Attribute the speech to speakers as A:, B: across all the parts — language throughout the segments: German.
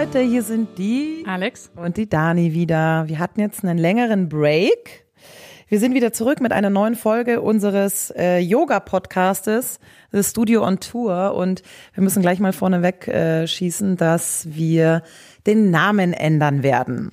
A: Leute, hier sind die
B: Alex
A: und die Dani wieder. Wir hatten jetzt einen längeren Break. Wir sind wieder zurück mit einer neuen Folge unseres äh, Yoga-Podcastes, The Studio on Tour. Und wir müssen gleich mal vorneweg äh, schießen, dass wir den Namen ändern werden.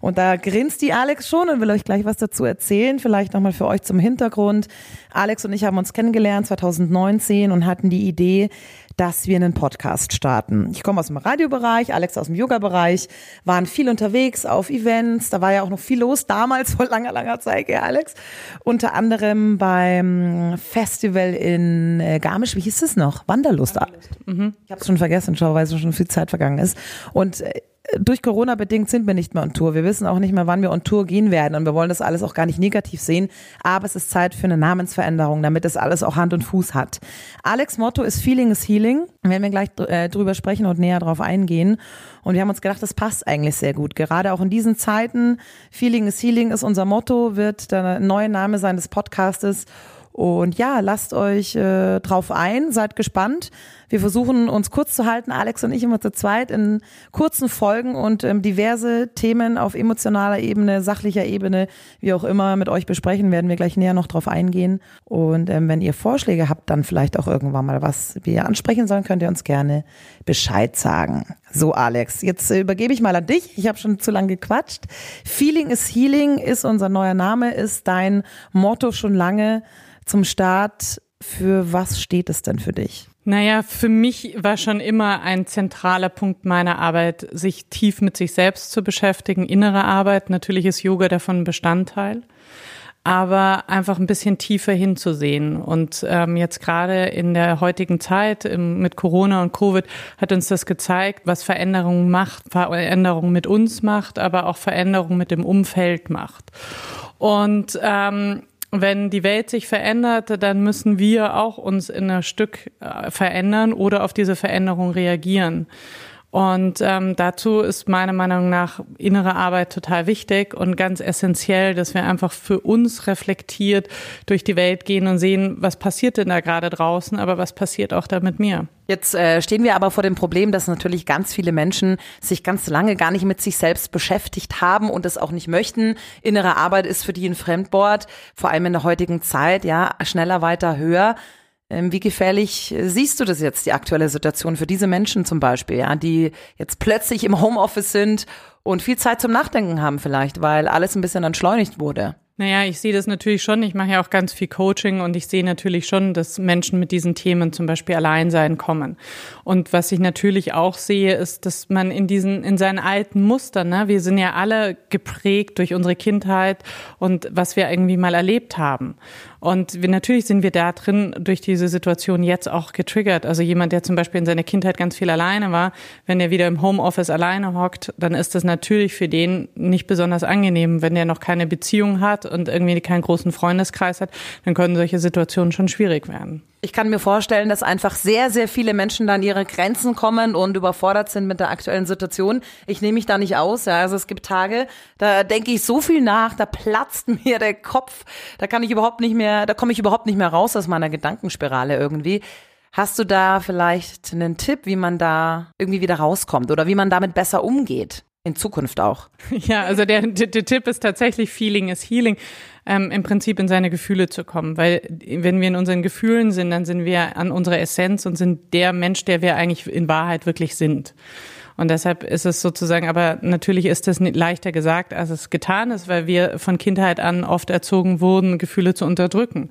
A: Und da grinst die Alex schon und will euch gleich was dazu erzählen. Vielleicht nochmal für euch zum Hintergrund. Alex und ich haben uns kennengelernt 2019 und hatten die Idee, dass wir einen Podcast starten. Ich komme aus dem Radiobereich, Alex aus dem Yoga-Bereich, waren viel unterwegs auf Events, da war ja auch noch viel los, damals vor langer, langer Zeit, ja, Alex. Unter anderem beim Festival in äh, Garmisch, wie hieß es noch? Wanderlust. Wanderlust. Mhm. Ich habe es schon vergessen, schau, weil so schon viel Zeit vergangen ist. Und äh, durch Corona bedingt sind wir nicht mehr on Tour. Wir wissen auch nicht mehr, wann wir on Tour gehen werden und wir wollen das alles auch gar nicht negativ sehen. Aber es ist Zeit für eine Namensveränderung, damit das alles auch Hand und Fuß hat. Alex Motto ist Feeling is Healing. Werden wir gleich äh, drüber sprechen und näher drauf eingehen. Und wir haben uns gedacht, das passt eigentlich sehr gut. Gerade auch in diesen Zeiten. Feeling is Healing ist unser Motto, wird der neue Name seines Podcastes. Und ja, lasst euch äh, drauf ein, seid gespannt. Wir versuchen uns kurz zu halten, Alex und ich immer zu zweit in kurzen Folgen und ähm, diverse Themen auf emotionaler Ebene, sachlicher Ebene, wie auch immer, mit euch besprechen, werden wir gleich näher noch drauf eingehen. Und ähm, wenn ihr Vorschläge habt, dann vielleicht auch irgendwann mal was wir ansprechen sollen, könnt ihr uns gerne Bescheid sagen. So, Alex, jetzt äh, übergebe ich mal an dich. Ich habe schon zu lange gequatscht. Feeling is Healing ist unser neuer Name, ist dein Motto schon lange zum Start, für was steht es denn für dich?
B: Naja, für mich war schon immer ein zentraler Punkt meiner Arbeit, sich tief mit sich selbst zu beschäftigen, innere Arbeit. Natürlich ist Yoga davon Bestandteil, aber einfach ein bisschen tiefer hinzusehen. Und ähm, jetzt gerade in der heutigen Zeit im, mit Corona und Covid hat uns das gezeigt, was Veränderung macht, Veränderung mit uns macht, aber auch Veränderung mit dem Umfeld macht. Und ähm, wenn die Welt sich verändert, dann müssen wir auch uns in ein Stück äh, verändern oder auf diese Veränderung reagieren. Und ähm, dazu ist meiner Meinung nach innere Arbeit total wichtig und ganz essentiell, dass wir einfach für uns reflektiert durch die Welt gehen und sehen, was passiert denn da gerade draußen, aber was passiert auch da mit mir.
A: Jetzt äh, stehen wir aber vor dem Problem, dass natürlich ganz viele Menschen sich ganz lange gar nicht mit sich selbst beschäftigt haben und es auch nicht möchten. Innere Arbeit ist für die ein Fremdwort, vor allem in der heutigen Zeit, ja, schneller, weiter, höher. Ähm, wie gefährlich äh, siehst du das jetzt, die aktuelle Situation für diese Menschen zum Beispiel, ja, die jetzt plötzlich im Homeoffice sind und viel Zeit zum Nachdenken haben vielleicht, weil alles ein bisschen entschleunigt wurde?
B: Naja, ich sehe das natürlich schon. Ich mache ja auch ganz viel Coaching und ich sehe natürlich schon, dass Menschen mit diesen Themen zum Beispiel Alleinsein kommen. Und was ich natürlich auch sehe, ist, dass man in diesen, in seinen alten Mustern, ne, wir sind ja alle geprägt durch unsere Kindheit und was wir irgendwie mal erlebt haben. Und wir, natürlich sind wir da drin durch diese Situation jetzt auch getriggert. Also jemand, der zum Beispiel in seiner Kindheit ganz viel alleine war, wenn er wieder im Homeoffice alleine hockt, dann ist das natürlich für den nicht besonders angenehm. Wenn der noch keine Beziehung hat und irgendwie keinen großen Freundeskreis hat, dann können solche Situationen schon schwierig werden.
A: Ich kann mir vorstellen, dass einfach sehr, sehr viele Menschen dann ihre Grenzen kommen und überfordert sind mit der aktuellen Situation. Ich nehme mich da nicht aus. Ja. Also es gibt Tage, da denke ich so viel nach, da platzt mir der Kopf, da kann ich überhaupt nicht mehr, da komme ich überhaupt nicht mehr raus aus meiner Gedankenspirale irgendwie. Hast du da vielleicht einen Tipp, wie man da irgendwie wieder rauskommt oder wie man damit besser umgeht? In Zukunft auch.
B: Ja, also der, der, der Tipp ist tatsächlich Feeling is Healing ähm, im Prinzip in seine Gefühle zu kommen. Weil wenn wir in unseren Gefühlen sind, dann sind wir an unserer Essenz und sind der Mensch, der wir eigentlich in Wahrheit wirklich sind. Und deshalb ist es sozusagen, aber natürlich ist es leichter gesagt, als es getan ist, weil wir von Kindheit an oft erzogen wurden, Gefühle zu unterdrücken.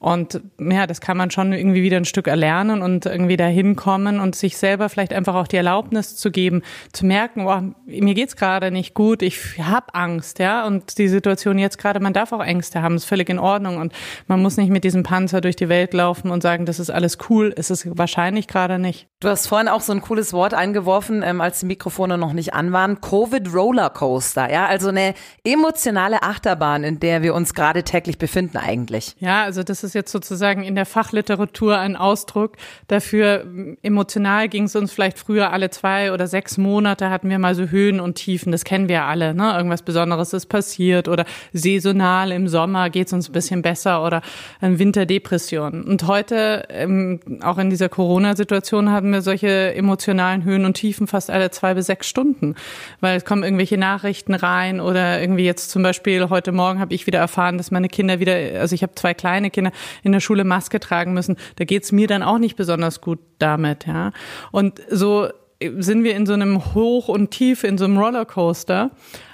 B: Und ja, das kann man schon irgendwie wieder ein Stück erlernen und irgendwie dahin kommen und sich selber vielleicht einfach auch die Erlaubnis zu geben, zu merken, oh, mir geht's gerade nicht gut, ich habe Angst, ja, und die Situation jetzt gerade, man darf auch Ängste haben, ist völlig in Ordnung und man muss nicht mit diesem Panzer durch die Welt laufen und sagen, das ist alles cool, ist es wahrscheinlich gerade nicht.
A: Du hast vorhin auch so ein cooles Wort eingeworfen, ähm, als die Mikrofone noch nicht an waren, Covid Rollercoaster, ja, also eine emotionale Achterbahn, in der wir uns gerade täglich befinden eigentlich.
B: Ja, also das ist ist jetzt sozusagen in der Fachliteratur ein Ausdruck dafür. Emotional ging es uns vielleicht früher alle zwei oder sechs Monate hatten wir mal so Höhen und Tiefen. Das kennen wir alle. Ne? Irgendwas Besonderes ist passiert oder saisonal im Sommer geht es uns ein bisschen besser oder ein Winterdepression. Und heute, ähm, auch in dieser Corona-Situation, haben wir solche emotionalen Höhen und Tiefen fast alle zwei bis sechs Stunden, weil es kommen irgendwelche Nachrichten rein oder irgendwie jetzt zum Beispiel heute Morgen habe ich wieder erfahren, dass meine Kinder wieder, also ich habe zwei kleine Kinder in der Schule Maske tragen müssen. Da geht's mir dann auch nicht besonders gut damit, ja. Und so sind wir in so einem Hoch und Tief, in so einem Rollercoaster.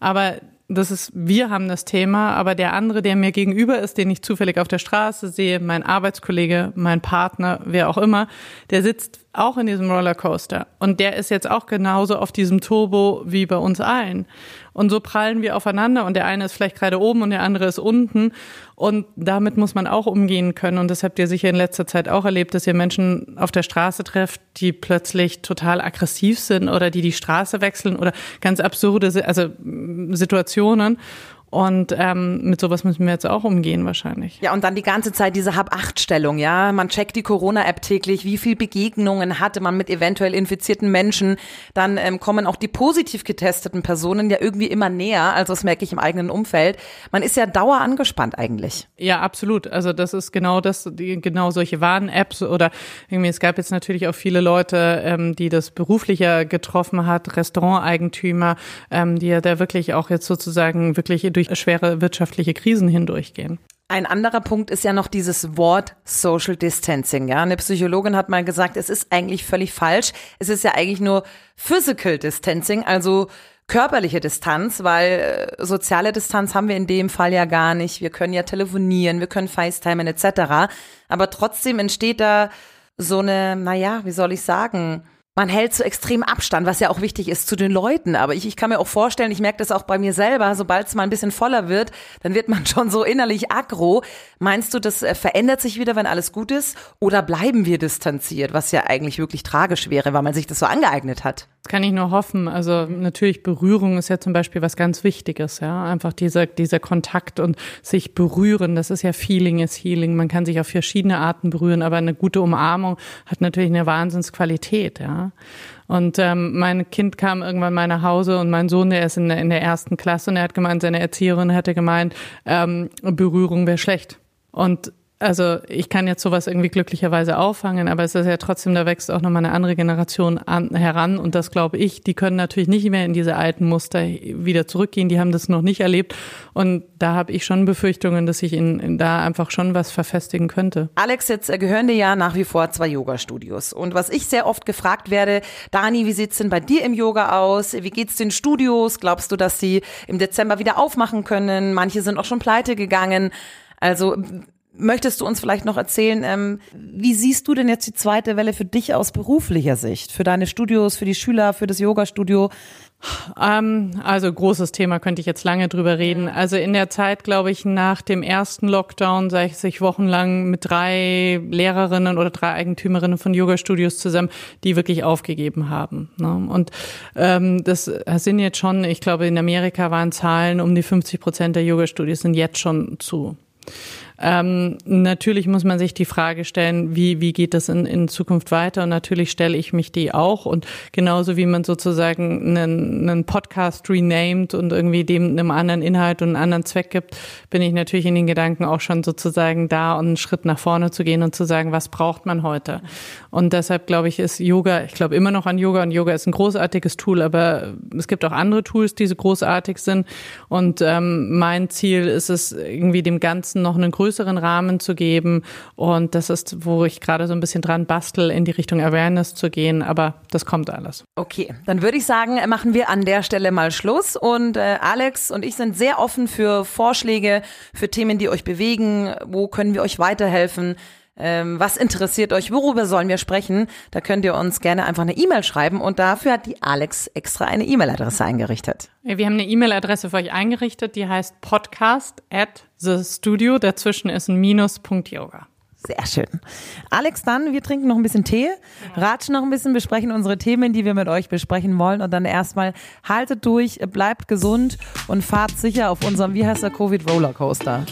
B: Aber das ist, wir haben das Thema, aber der andere, der mir gegenüber ist, den ich zufällig auf der Straße sehe, mein Arbeitskollege, mein Partner, wer auch immer, der sitzt auch in diesem Rollercoaster. Und der ist jetzt auch genauso auf diesem Turbo wie bei uns allen. Und so prallen wir aufeinander und der eine ist vielleicht gerade oben und der andere ist unten. Und damit muss man auch umgehen können. Und das habt ihr sicher in letzter Zeit auch erlebt, dass ihr Menschen auf der Straße trefft, die plötzlich total aggressiv sind oder die die Straße wechseln oder ganz absurde also Situationen. Und ähm, mit sowas müssen wir jetzt auch umgehen wahrscheinlich.
A: Ja, und dann die ganze Zeit diese Hab-Acht-Stellung, ja. Man checkt die Corona-App täglich, wie viel Begegnungen hatte man mit eventuell infizierten Menschen. Dann ähm, kommen auch die positiv getesteten Personen ja irgendwie immer näher. Also das merke ich im eigenen Umfeld. Man ist ja dauer angespannt eigentlich.
B: Ja, absolut. Also das ist genau das, die, genau solche Warn-Apps oder irgendwie, es gab jetzt natürlich auch viele Leute, ähm, die das beruflicher getroffen hat, Restauranteigentümer, ähm, die ja da wirklich auch jetzt sozusagen wirklich durch schwere wirtschaftliche Krisen hindurchgehen.
A: Ein anderer Punkt ist ja noch dieses Wort Social Distancing. Ja, eine Psychologin hat mal gesagt, es ist eigentlich völlig falsch. Es ist ja eigentlich nur Physical Distancing, also körperliche Distanz, weil äh, soziale Distanz haben wir in dem Fall ja gar nicht. Wir können ja telefonieren, wir können FaceTimen etc. Aber trotzdem entsteht da so eine, naja, wie soll ich sagen, man hält so extrem Abstand, was ja auch wichtig ist zu den Leuten. Aber ich, ich kann mir auch vorstellen, ich merke das auch bei mir selber, sobald es mal ein bisschen voller wird, dann wird man schon so innerlich aggro. Meinst du, das äh, verändert sich wieder, wenn alles gut ist? Oder bleiben wir distanziert, was ja eigentlich wirklich tragisch wäre, weil man sich das so angeeignet hat?
B: Das kann ich nur hoffen. Also natürlich Berührung ist ja zum Beispiel was ganz Wichtiges, ja. Einfach dieser, dieser Kontakt und sich berühren, das ist ja Feeling is Healing. Man kann sich auf verschiedene Arten berühren, aber eine gute Umarmung hat natürlich eine Wahnsinnsqualität, ja. Und ähm, mein Kind kam irgendwann mal nach Hause und mein Sohn, der ist in der, in der ersten Klasse und er hat gemeint, seine Erzieherin hätte gemeint, ähm, Berührung wäre schlecht. Und also ich kann jetzt sowas irgendwie glücklicherweise auffangen, aber es ist ja trotzdem, da wächst auch nochmal eine andere Generation an, heran und das glaube ich, die können natürlich nicht mehr in diese alten Muster wieder zurückgehen, die haben das noch nicht erlebt und da habe ich schon Befürchtungen, dass sich in, in, da einfach schon was verfestigen könnte.
A: Alex, jetzt gehören dir ja nach wie vor zwei Yoga-Studios und was ich sehr oft gefragt werde, Dani, wie sieht's denn bei dir im Yoga aus? Wie geht's den Studios? Glaubst du, dass sie im Dezember wieder aufmachen können? Manche sind auch schon pleite gegangen. Also Möchtest du uns vielleicht noch erzählen, ähm, wie siehst du denn jetzt die zweite Welle für dich aus beruflicher Sicht? Für deine Studios, für die Schüler, für das Yoga-Studio?
B: Ähm, also großes Thema, könnte ich jetzt lange drüber reden. Also in der Zeit, glaube ich, nach dem ersten Lockdown, sage ich sich wochenlang mit drei Lehrerinnen oder drei Eigentümerinnen von Yoga-Studios zusammen, die wirklich aufgegeben haben. Ne? Und ähm, das sind jetzt schon, ich glaube, in Amerika waren Zahlen um die 50 Prozent der Yoga-Studios sind jetzt schon zu. Ähm, natürlich muss man sich die Frage stellen, wie, wie geht das in, in Zukunft weiter? Und natürlich stelle ich mich die auch. Und genauso wie man sozusagen einen, einen Podcast renamed und irgendwie dem einem anderen Inhalt und einen anderen Zweck gibt, bin ich natürlich in den Gedanken auch schon sozusagen da und einen Schritt nach vorne zu gehen und zu sagen, was braucht man heute? Und deshalb glaube ich, ist Yoga, ich glaube immer noch an Yoga und Yoga ist ein großartiges Tool, aber es gibt auch andere Tools, die so großartig sind. Und ähm, mein Ziel ist es, irgendwie dem Ganzen noch einen größeren größeren Rahmen zu geben. Und das ist, wo ich gerade so ein bisschen dran bastel, in die Richtung Awareness zu gehen. Aber das kommt alles.
A: Okay, dann würde ich sagen, machen wir an der Stelle mal Schluss. Und äh, Alex und ich sind sehr offen für Vorschläge, für Themen, die euch bewegen. Wo können wir euch weiterhelfen? Ähm, was interessiert euch? Worüber sollen wir sprechen? Da könnt ihr uns gerne einfach eine E-Mail schreiben und dafür hat die Alex extra eine E-Mail-Adresse eingerichtet.
B: Wir haben eine E-Mail-Adresse für euch eingerichtet, die heißt podcast at the studio. Dazwischen ist ein Minus.yoga.
A: Sehr schön. Alex, dann, wir trinken noch ein bisschen Tee, ratschen noch ein bisschen, besprechen unsere Themen, die wir mit euch besprechen wollen und dann erstmal haltet durch, bleibt gesund und fahrt sicher auf unserem, wie heißt der, Covid Rollercoaster.